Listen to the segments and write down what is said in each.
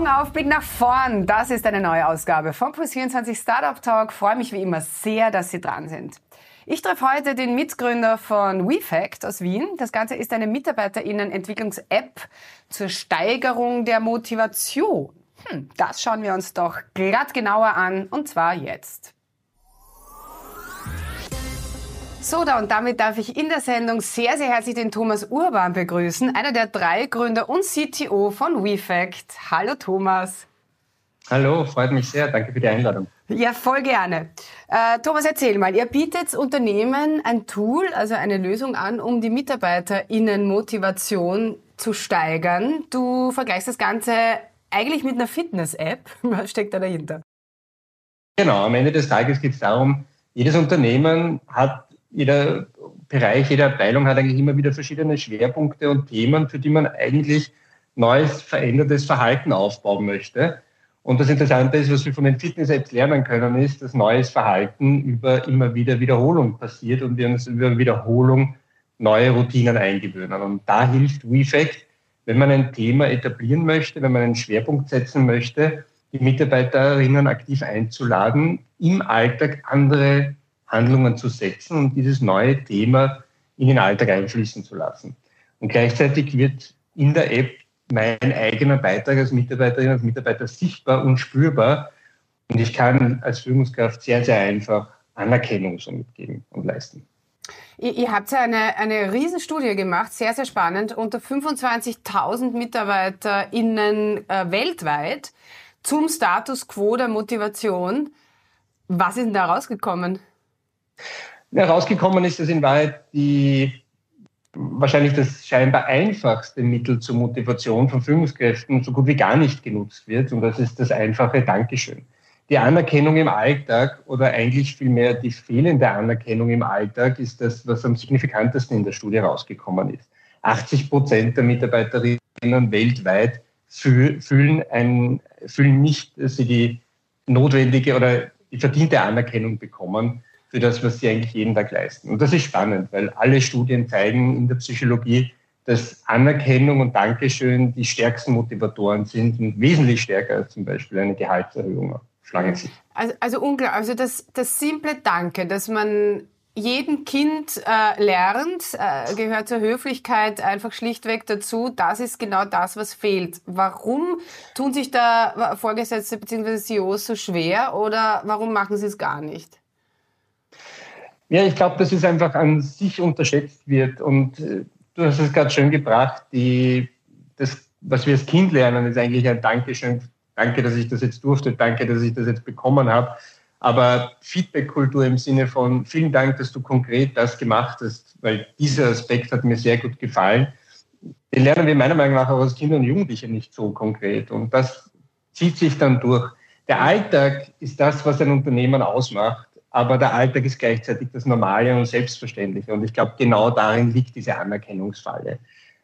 Augen auf, Blick nach vorn. Das ist eine neue Ausgabe vom Plus24 Startup Talk. Freue mich wie immer sehr, dass Sie dran sind. Ich treffe heute den Mitgründer von WeFact aus Wien. Das Ganze ist eine Mitarbeiterinnen-Entwicklungs-App zur Steigerung der Motivation. Hm, das schauen wir uns doch glatt genauer an und zwar jetzt. So, da und damit darf ich in der Sendung sehr, sehr herzlich den Thomas Urban begrüßen, einer der drei Gründer und CTO von WeFact. Hallo Thomas. Hallo, freut mich sehr. Danke für die Einladung. Ja, voll gerne. Äh, Thomas, erzähl mal, ihr bietet Unternehmen ein Tool, also eine Lösung an, um die MitarbeiterInnen-Motivation zu steigern. Du vergleichst das Ganze eigentlich mit einer Fitness-App. Was steckt da dahinter? Genau, am Ende des Tages geht es darum, jedes Unternehmen hat jeder Bereich, jede Abteilung hat eigentlich immer wieder verschiedene Schwerpunkte und Themen, für die man eigentlich neues, verändertes Verhalten aufbauen möchte. Und das Interessante ist, was wir von den Fitness-Apps lernen können, ist, dass neues Verhalten über immer wieder Wiederholung passiert und wir uns über Wiederholung neue Routinen eingewöhnen. Und da hilft WeFact, wenn man ein Thema etablieren möchte, wenn man einen Schwerpunkt setzen möchte, die Mitarbeiterinnen aktiv einzuladen, im Alltag andere Handlungen zu setzen und dieses neue Thema in den Alltag einfließen zu lassen. Und gleichzeitig wird in der App mein eigener Beitrag als Mitarbeiterin, als Mitarbeiter sichtbar und spürbar. Und ich kann als Führungskraft sehr, sehr einfach Anerkennung somit geben und leisten. Ihr, habt ja eine, eine Riesenstudie gemacht, sehr, sehr spannend, unter 25.000 MitarbeiterInnen äh, weltweit zum Status quo der Motivation. Was ist denn da rausgekommen? Herausgekommen ist, dass in Wahrheit die wahrscheinlich das scheinbar einfachste Mittel zur Motivation von Führungskräften so gut wie gar nicht genutzt wird. Und das ist das einfache Dankeschön. Die Anerkennung im Alltag oder eigentlich vielmehr die fehlende Anerkennung im Alltag ist das, was am signifikantesten in der Studie rausgekommen ist. 80 Prozent der Mitarbeiterinnen weltweit fühlen, ein, fühlen nicht, dass sie die notwendige oder die verdiente Anerkennung bekommen für das, was sie eigentlich jeden Tag leisten. Und das ist spannend, weil alle Studien zeigen in der Psychologie, dass Anerkennung und Dankeschön die stärksten Motivatoren sind und wesentlich stärker als zum Beispiel eine Gehaltserhöhung Schlangensicht. Also, also unglaublich. Also das, das simple Danke, dass man jedem Kind äh, lernt, äh, gehört zur Höflichkeit einfach schlichtweg dazu. Das ist genau das, was fehlt. Warum tun sich da Vorgesetzte bzw. CEOs so schwer oder warum machen sie es gar nicht? Ja, ich glaube, dass es einfach an sich unterschätzt wird. Und äh, du hast es gerade schön gebracht, die, das, was wir als Kind lernen, ist eigentlich ein Dankeschön. Danke, dass ich das jetzt durfte. Danke, dass ich das jetzt bekommen habe. Aber Feedback-Kultur im Sinne von vielen Dank, dass du konkret das gemacht hast, weil dieser Aspekt hat mir sehr gut gefallen. Den lernen wir meiner Meinung nach auch als Kinder und Jugendliche nicht so konkret. Und das zieht sich dann durch. Der Alltag ist das, was ein Unternehmen ausmacht aber der Alltag ist gleichzeitig das Normale und Selbstverständliche. Und ich glaube, genau darin liegt diese Anerkennungsfalle.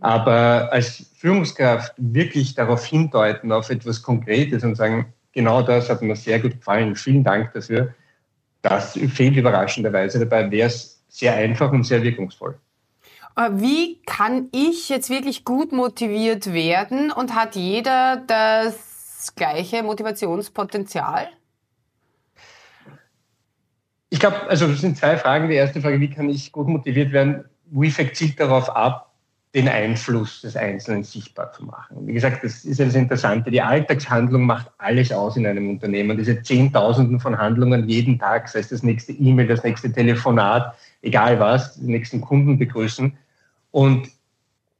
Aber als Führungskraft wirklich darauf hindeuten, auf etwas Konkretes und sagen, genau das hat mir sehr gut gefallen, vielen Dank dafür, das fehlt überraschenderweise. Dabei wäre es sehr einfach und sehr wirkungsvoll. Äh, wie kann ich jetzt wirklich gut motiviert werden und hat jeder das gleiche Motivationspotenzial? Ich glaube, also das sind zwei Fragen. Die erste Frage, wie kann ich gut motiviert werden? WeFact zielt darauf ab, den Einfluss des Einzelnen sichtbar zu machen. Wie gesagt, das ist das Interessante. Die Alltagshandlung macht alles aus in einem Unternehmen. Diese Zehntausenden von Handlungen jeden Tag, sei es das nächste E-Mail, das nächste Telefonat, egal was, den nächsten Kunden begrüßen. Und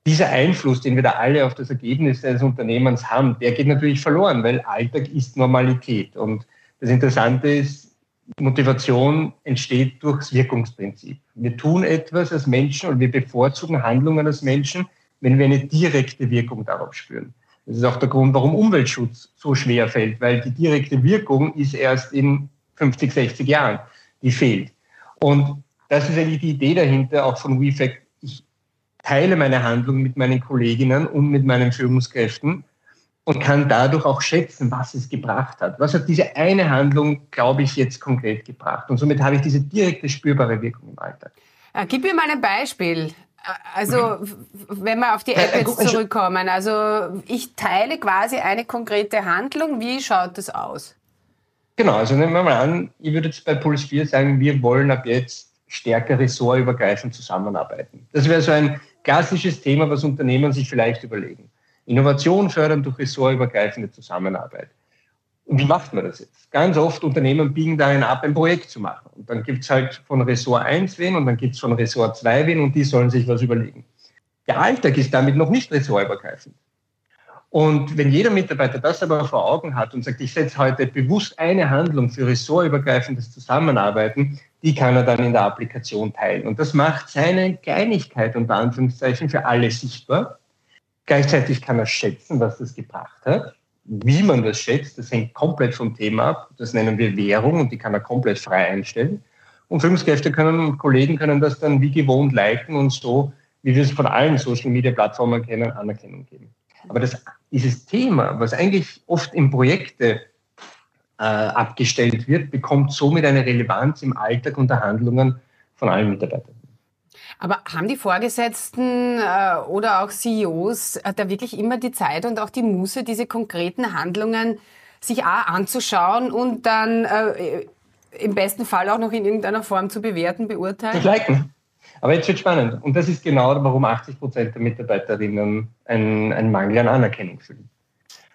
dieser Einfluss, den wir da alle auf das Ergebnis eines Unternehmens haben, der geht natürlich verloren, weil Alltag ist Normalität. Und das Interessante ist, Motivation entsteht durchs Wirkungsprinzip. Wir tun etwas als Menschen und wir bevorzugen Handlungen als Menschen, wenn wir eine direkte Wirkung darauf spüren. Das ist auch der Grund, warum Umweltschutz so schwer fällt, weil die direkte Wirkung ist erst in 50, 60 Jahren, die fehlt. Und das ist eigentlich die Idee dahinter, auch von WeFact. Ich teile meine Handlung mit meinen Kolleginnen und mit meinen Führungskräften und kann dadurch auch schätzen, was es gebracht hat. Was hat diese eine Handlung, glaube ich, jetzt konkret gebracht? Und somit habe ich diese direkte spürbare Wirkung im Alltag. Äh, gib mir mal ein Beispiel. Also, wenn wir auf die App jetzt also zurückkommen, also ich teile quasi eine konkrete Handlung. Wie schaut das aus? Genau, also nehmen wir mal an, ich würde jetzt bei Puls 4 sagen, wir wollen ab jetzt stärker ressortübergreifend zusammenarbeiten. Das wäre so ein klassisches Thema, was Unternehmen sich vielleicht überlegen. Innovation fördern durch ressortübergreifende Zusammenarbeit. Und wie macht man das jetzt? Ganz oft Unternehmen biegen darin ab, ein Projekt zu machen. Und dann gibt es halt von Ressort 1 wen und dann gibt es von Ressort 2 wen und die sollen sich was überlegen. Der Alltag ist damit noch nicht ressortübergreifend. Und wenn jeder Mitarbeiter das aber vor Augen hat und sagt, ich setze heute bewusst eine Handlung für ressortübergreifendes Zusammenarbeiten, die kann er dann in der Applikation teilen. Und das macht seine Kleinigkeit unter Anführungszeichen für alle sichtbar. Gleichzeitig kann er schätzen, was das gebracht hat wie man das schätzt, das hängt komplett vom Thema ab. Das nennen wir Währung und die kann er komplett frei einstellen. Und Führungskräfte können und Kollegen können das dann wie gewohnt liken und so, wie wir es von allen Social Media Plattformen kennen, Anerkennung geben. Aber das, dieses Thema, was eigentlich oft in Projekte äh, abgestellt wird, bekommt somit eine Relevanz im Alltag und der Handlungen von allen Mitarbeitern. Aber haben die Vorgesetzten äh, oder auch CEOs äh, da wirklich immer die Zeit und auch die Muße, diese konkreten Handlungen sich auch anzuschauen und dann äh, im besten Fall auch noch in irgendeiner Form zu bewerten, beurteilen? Zu liken. Aber jetzt wird spannend. Und das ist genau, warum 80 Prozent der Mitarbeiterinnen einen, Mangel an Anerkennung fühlen.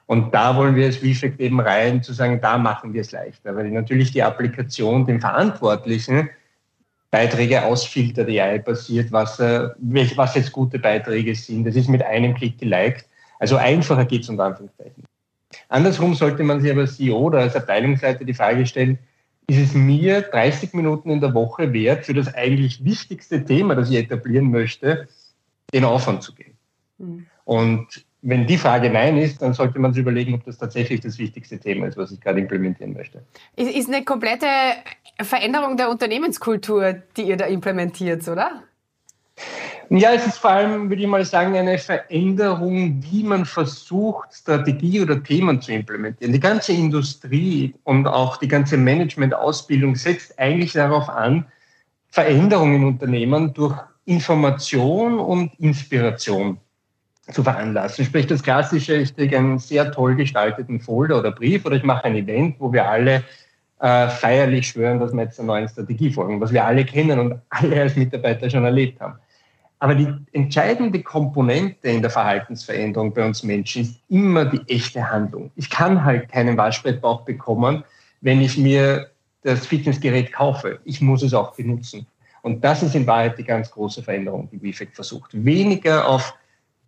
Und da wollen wir als WIFEC eben rein, zu sagen, da machen wir es leichter. Weil natürlich die Applikation den Verantwortlichen Beiträge ausfiltert, AI-basiert, was, äh, was jetzt gute Beiträge sind. Das ist mit einem Klick geliked. Also einfacher geht es unter Anführungszeichen. Andersrum sollte man sich aber CEO oder als Abteilungsleiter die Frage stellen, ist es mir 30 Minuten in der Woche wert, für das eigentlich wichtigste Thema, das ich etablieren möchte, den Aufwand zu gehen? Mhm. Und wenn die Frage Nein ist, dann sollte man sich überlegen, ob das tatsächlich das wichtigste Thema ist, was ich gerade implementieren möchte. Ist eine komplette Veränderung der Unternehmenskultur, die ihr da implementiert, oder? Ja, es ist vor allem, würde ich mal sagen, eine Veränderung, wie man versucht, Strategie oder Themen zu implementieren. Die ganze Industrie und auch die ganze Management-Ausbildung setzt eigentlich darauf an, Veränderungen in Unternehmen durch Information und Inspiration zu veranlassen. Sprich, das Klassische, ich kriege einen sehr toll gestalteten Folder oder Brief oder ich mache ein Event, wo wir alle äh, feierlich schwören, dass wir jetzt einer neuen Strategie folgen, was wir alle kennen und alle als Mitarbeiter schon erlebt haben. Aber die entscheidende Komponente in der Verhaltensveränderung bei uns Menschen ist immer die echte Handlung. Ich kann halt keinen Waschbrettbauch bekommen, wenn ich mir das Fitnessgerät kaufe. Ich muss es auch benutzen. Und das ist in Wahrheit die ganz große Veränderung, die WeFact versucht. Weniger auf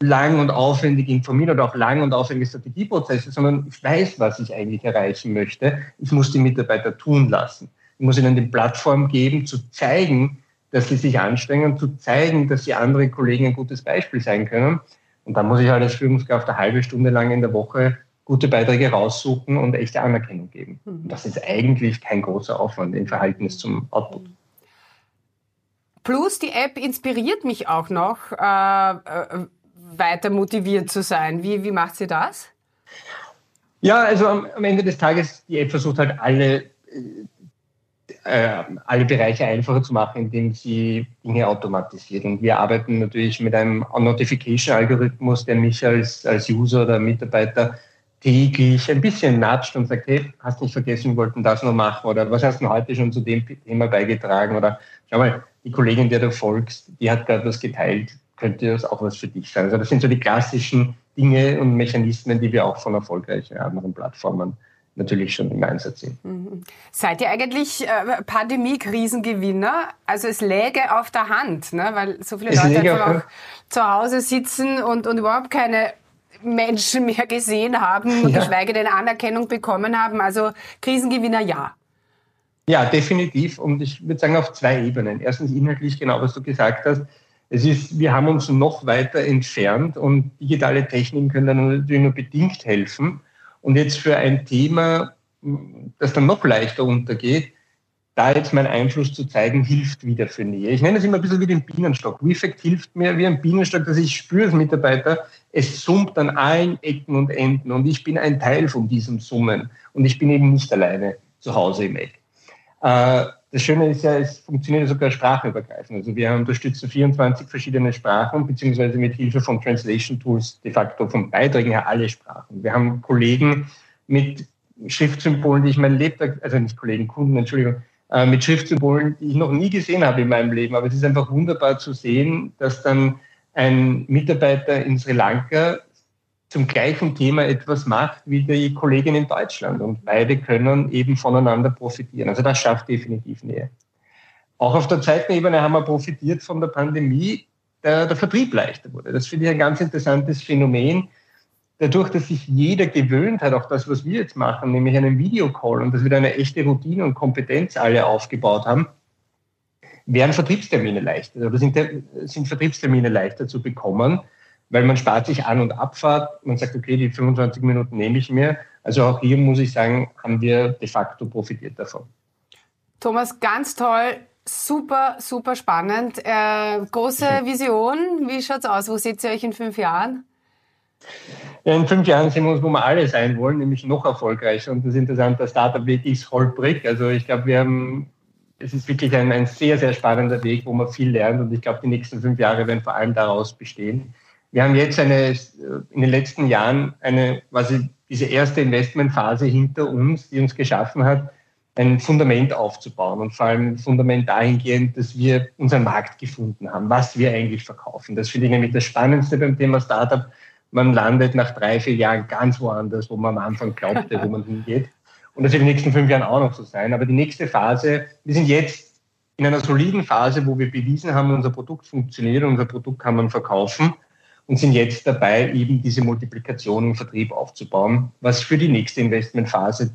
lang und aufwendig informieren oder auch lang und aufwendige Strategieprozesse, sondern ich weiß, was ich eigentlich erreichen möchte. Ich muss die Mitarbeiter tun lassen. Ich muss ihnen die Plattform geben, zu zeigen, dass sie sich anstrengen, zu zeigen, dass sie andere Kollegen ein gutes Beispiel sein können. Und dann muss ich halt als Führungskraft eine halbe Stunde lang in der Woche gute Beiträge raussuchen und echte Anerkennung geben. Mhm. Und das ist eigentlich kein großer Aufwand im Verhältnis zum Output. Plus die App inspiriert mich auch noch, äh, äh weiter motiviert zu sein. Wie, wie macht sie das? Ja, also am, am Ende des Tages, die App versucht halt alle, äh, alle Bereiche einfacher zu machen, indem sie Dinge automatisiert. Und wir arbeiten natürlich mit einem Notification-Algorithmus, der mich als, als User oder Mitarbeiter täglich ein bisschen natscht und sagt, hey, hast nicht vergessen, wir wollten das noch machen oder was hast du heute schon zu dem Thema beigetragen oder schau mal, die Kollegin, der du folgst, die hat gerade was geteilt, könnte das auch was für dich sein. Also das sind so die klassischen Dinge und Mechanismen, die wir auch von erfolgreichen anderen Plattformen natürlich schon im Einsatz sehen. Mhm. Seid ihr eigentlich äh, Pandemie-Krisengewinner? Also es läge auf der Hand, ne? weil so viele es Leute einfach auch zu Hause sitzen und, und überhaupt keine Menschen mehr gesehen haben, ja. geschweige denn Anerkennung bekommen haben. Also Krisengewinner ja. Ja, definitiv. Und ich würde sagen auf zwei Ebenen. Erstens inhaltlich genau, was du gesagt hast es ist, wir haben uns noch weiter entfernt und digitale Techniken können dann natürlich nur bedingt helfen. Und jetzt für ein Thema, das dann noch leichter untergeht, da jetzt meinen Einfluss zu zeigen, hilft wieder für Nähe. Ich nenne es immer ein bisschen wie den Bienenstock. WeFact hilft mir wie ein Bienenstock, dass ich spüre als Mitarbeiter, es summt an allen Ecken und Enden und ich bin ein Teil von diesem Summen und ich bin eben nicht alleine zu Hause im Eck. Das Schöne ist ja, es funktioniert sogar sprachübergreifend. Also wir unterstützen 24 verschiedene Sprachen, beziehungsweise mit Hilfe von Translation Tools de facto von Beiträgen her alle Sprachen. Wir haben Kollegen mit Schriftsymbolen, die ich mein Lebtag, also nicht Kollegen, Kunden, Entschuldigung, äh, mit Schriftsymbolen, die ich noch nie gesehen habe in meinem Leben. Aber es ist einfach wunderbar zu sehen, dass dann ein Mitarbeiter in Sri Lanka zum gleichen Thema etwas macht wie die Kollegin in Deutschland. Und beide können eben voneinander profitieren. Also das schafft definitiv Nähe. Auch auf der zweiten Ebene haben wir profitiert von der Pandemie, der, der Vertrieb leichter wurde. Das finde ich ein ganz interessantes Phänomen. Dadurch, dass sich jeder gewöhnt hat, auch das, was wir jetzt machen, nämlich einen Videocall und dass wir da eine echte Routine und Kompetenz alle aufgebaut haben, werden Vertriebstermine leichter oder sind, sind Vertriebstermine leichter zu bekommen weil man spart sich An- und Abfahrt. Man sagt, okay, die 25 Minuten nehme ich mir. Also auch hier muss ich sagen, haben wir de facto profitiert davon. Thomas, ganz toll. Super, super spannend. Äh, große Vision. Wie schaut es aus? Wo seht ihr euch in fünf Jahren? Ja, in fünf Jahren sehen wir uns, wo wir alle sein wollen, nämlich noch erfolgreicher. Und das Interessante, der Startup-Weg ist holprig. Also ich glaube, wir haben, es ist wirklich ein, ein sehr, sehr spannender Weg, wo man viel lernt. Und ich glaube, die nächsten fünf Jahre werden vor allem daraus bestehen. Wir haben jetzt eine, in den letzten Jahren eine, quasi diese erste Investmentphase hinter uns, die uns geschaffen hat, ein Fundament aufzubauen und vor allem ein Fundament dahingehend, dass wir unseren Markt gefunden haben, was wir eigentlich verkaufen. Das finde ich nämlich das Spannendste beim Thema Startup. Man landet nach drei, vier Jahren ganz woanders, wo man am Anfang glaubte, wo man hingeht. Und das wird in den nächsten fünf Jahren auch noch so sein. Aber die nächste Phase, wir sind jetzt in einer soliden Phase, wo wir bewiesen haben, unser Produkt funktioniert, unser Produkt kann man verkaufen und sind jetzt dabei, eben diese Multiplikation im Vertrieb aufzubauen, was für die nächste Investmentphase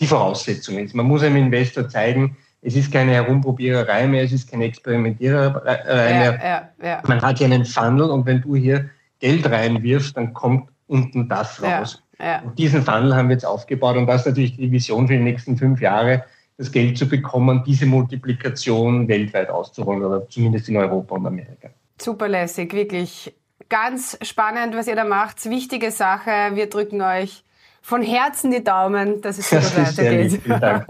die Voraussetzung ist. Man muss einem Investor zeigen, es ist keine Herumprobiererei mehr, es ist keine Experimentiererei mehr. Ja, ja, Man hat hier einen Funnel und wenn du hier Geld reinwirfst, dann kommt unten das raus. Und diesen Funnel haben wir jetzt aufgebaut und das ist natürlich die Vision für die nächsten fünf Jahre, das Geld zu bekommen, diese Multiplikation weltweit auszurollen oder zumindest in Europa und Amerika. Super lässig, wirklich Ganz spannend, was ihr da macht. Wichtige Sache. Wir drücken euch von Herzen die Daumen, dass es so weitergeht.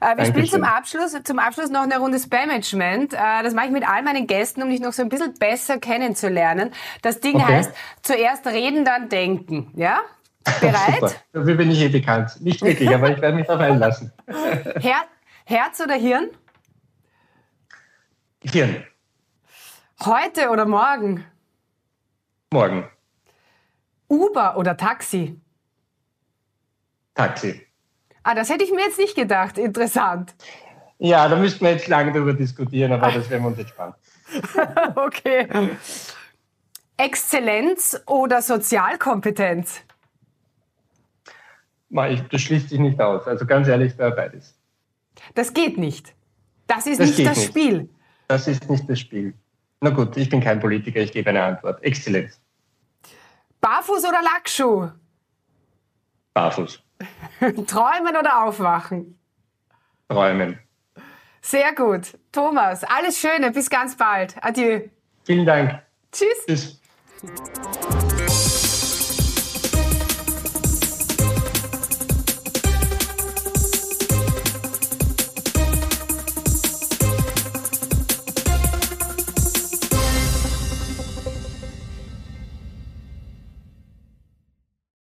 Äh, wir spielen zum Abschluss, zum Abschluss noch eine Runde Spam-Management. Äh, das mache ich mit all meinen Gästen, um dich noch so ein bisschen besser kennenzulernen. Das Ding okay. heißt, zuerst reden, dann denken. Ja? Bereit? Dafür bin ich eh bekannt. Nicht wirklich, aber ich werde mich darauf einlassen. Her Herz oder Hirn? Hirn. Heute oder morgen? Morgen. Uber oder Taxi? Taxi. Ah, das hätte ich mir jetzt nicht gedacht. Interessant. Ja, da müssten wir jetzt lange darüber diskutieren, aber das werden wir uns entspannen. okay. Exzellenz oder Sozialkompetenz? Das schließt sich nicht aus. Also ganz ehrlich, beides. Das geht nicht. Das ist das nicht das nicht. Spiel. Das ist nicht das Spiel. Na gut, ich bin kein Politiker, ich gebe eine Antwort. Exzellenz. Barfuß oder Lackschuh? Barfuß. Träumen oder aufwachen? Träumen. Sehr gut. Thomas, alles Schöne, bis ganz bald. Adieu. Vielen Dank. Tschüss. Tschüss.